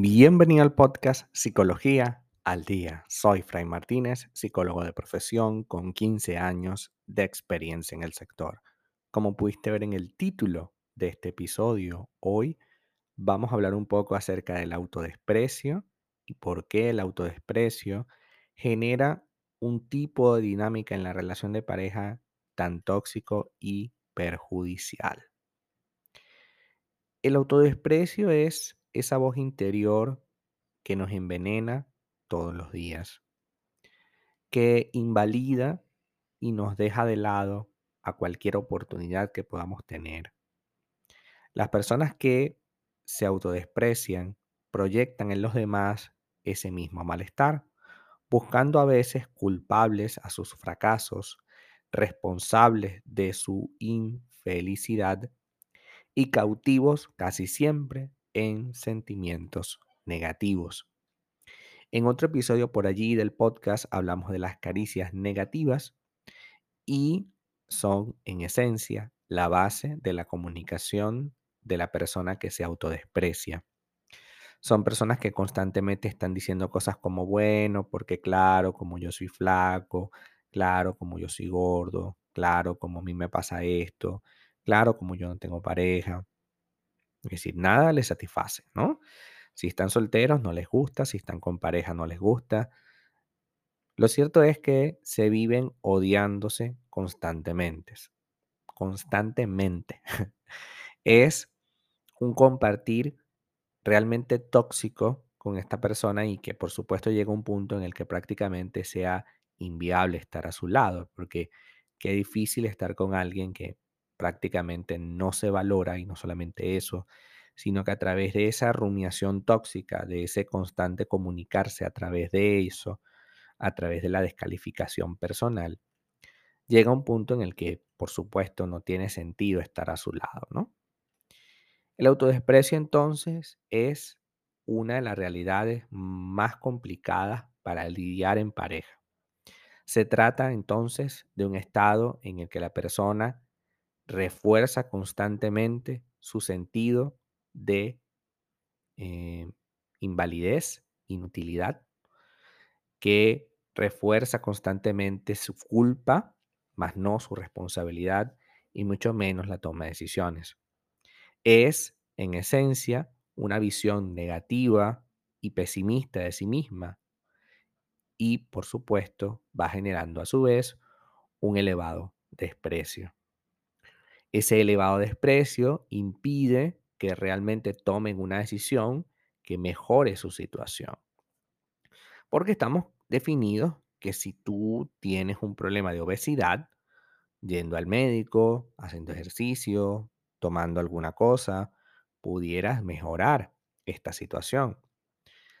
Bienvenido al podcast Psicología al Día. Soy Fray Martínez, psicólogo de profesión con 15 años de experiencia en el sector. Como pudiste ver en el título de este episodio, hoy vamos a hablar un poco acerca del autodesprecio y por qué el autodesprecio genera un tipo de dinámica en la relación de pareja tan tóxico y perjudicial. El autodesprecio es esa voz interior que nos envenena todos los días, que invalida y nos deja de lado a cualquier oportunidad que podamos tener. Las personas que se autodesprecian proyectan en los demás ese mismo malestar, buscando a veces culpables a sus fracasos, responsables de su infelicidad y cautivos casi siempre en sentimientos negativos. En otro episodio por allí del podcast hablamos de las caricias negativas y son en esencia la base de la comunicación de la persona que se autodesprecia. Son personas que constantemente están diciendo cosas como, bueno, porque claro, como yo soy flaco, claro, como yo soy gordo, claro, como a mí me pasa esto, claro, como yo no tengo pareja. Es decir, nada les satisface, ¿no? Si están solteros no les gusta, si están con pareja no les gusta. Lo cierto es que se viven odiándose constantemente. Constantemente. es un compartir realmente tóxico con esta persona y que por supuesto llega un punto en el que prácticamente sea inviable estar a su lado, porque qué difícil estar con alguien que prácticamente no se valora y no solamente eso, sino que a través de esa rumiación tóxica, de ese constante comunicarse a través de eso, a través de la descalificación personal, llega un punto en el que, por supuesto, no tiene sentido estar a su lado, ¿no? El autodesprecio entonces es una de las realidades más complicadas para lidiar en pareja. Se trata entonces de un estado en el que la persona refuerza constantemente su sentido de eh, invalidez, inutilidad, que refuerza constantemente su culpa, más no su responsabilidad y mucho menos la toma de decisiones. Es, en esencia, una visión negativa y pesimista de sí misma y, por supuesto, va generando a su vez un elevado desprecio. Ese elevado desprecio impide que realmente tomen una decisión que mejore su situación. Porque estamos definidos que si tú tienes un problema de obesidad, yendo al médico, haciendo ejercicio, tomando alguna cosa, pudieras mejorar esta situación.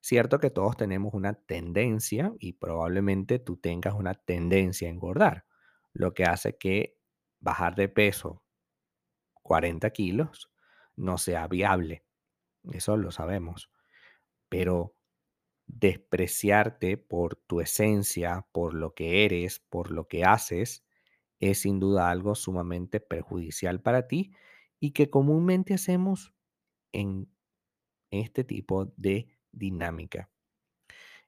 Cierto que todos tenemos una tendencia y probablemente tú tengas una tendencia a engordar, lo que hace que bajar de peso 40 kilos no sea viable. Eso lo sabemos. Pero despreciarte por tu esencia, por lo que eres, por lo que haces, es sin duda algo sumamente perjudicial para ti y que comúnmente hacemos en este tipo de dinámica.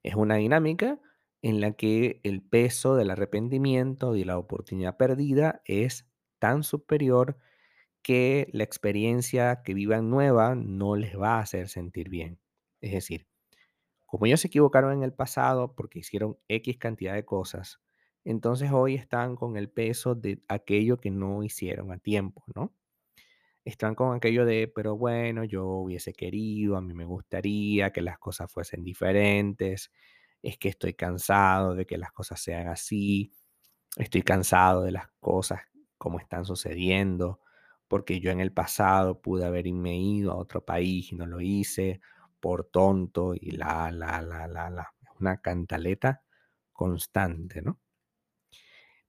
Es una dinámica en la que el peso del arrepentimiento y la oportunidad perdida es tan superior que la experiencia que vivan nueva no les va a hacer sentir bien. Es decir, como ellos se equivocaron en el pasado porque hicieron X cantidad de cosas, entonces hoy están con el peso de aquello que no hicieron a tiempo, ¿no? Están con aquello de, pero bueno, yo hubiese querido, a mí me gustaría que las cosas fuesen diferentes, es que estoy cansado de que las cosas sean así, estoy cansado de las cosas como están sucediendo, porque yo en el pasado pude haberme ido a otro país y no lo hice por tonto y la, la, la, la, la. Una cantaleta constante, ¿no?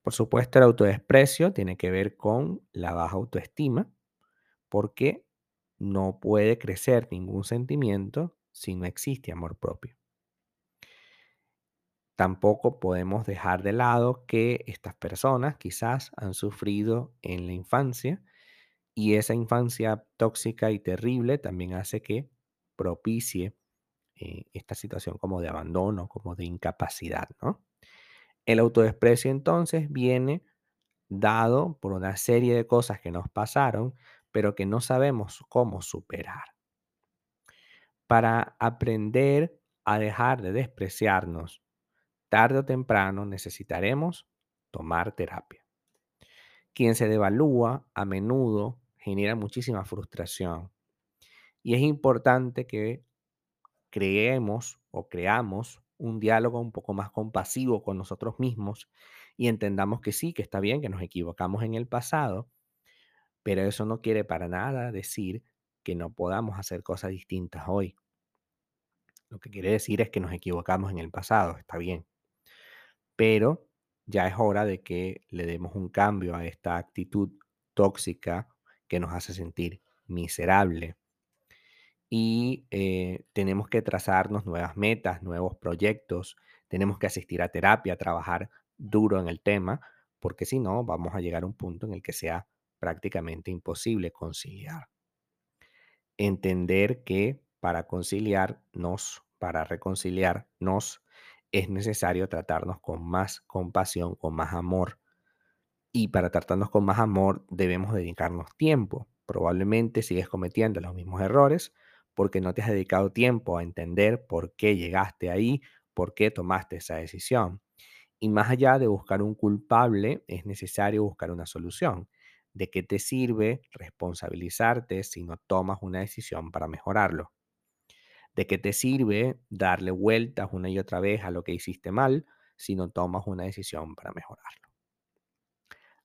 Por supuesto, el autodesprecio tiene que ver con la baja autoestima, porque no puede crecer ningún sentimiento si no existe amor propio. Tampoco podemos dejar de lado que estas personas quizás han sufrido en la infancia y esa infancia tóxica y terrible también hace que propicie eh, esta situación como de abandono, como de incapacidad, ¿no? El autodesprecio entonces viene dado por una serie de cosas que nos pasaron, pero que no sabemos cómo superar. Para aprender a dejar de despreciarnos, tarde o temprano necesitaremos tomar terapia. Quien se devalúa a menudo genera muchísima frustración. Y es importante que creemos o creamos un diálogo un poco más compasivo con nosotros mismos y entendamos que sí, que está bien, que nos equivocamos en el pasado, pero eso no quiere para nada decir que no podamos hacer cosas distintas hoy. Lo que quiere decir es que nos equivocamos en el pasado, está bien. Pero ya es hora de que le demos un cambio a esta actitud tóxica que nos hace sentir miserable. Y eh, tenemos que trazarnos nuevas metas, nuevos proyectos, tenemos que asistir a terapia, trabajar duro en el tema, porque si no, vamos a llegar a un punto en el que sea prácticamente imposible conciliar. Entender que para conciliarnos, para reconciliarnos, es necesario tratarnos con más compasión, con más amor. Y para tratarnos con más amor debemos dedicarnos tiempo. Probablemente sigues cometiendo los mismos errores porque no te has dedicado tiempo a entender por qué llegaste ahí, por qué tomaste esa decisión. Y más allá de buscar un culpable, es necesario buscar una solución. ¿De qué te sirve responsabilizarte si no tomas una decisión para mejorarlo? ¿De qué te sirve darle vueltas una y otra vez a lo que hiciste mal si no tomas una decisión para mejorarlo?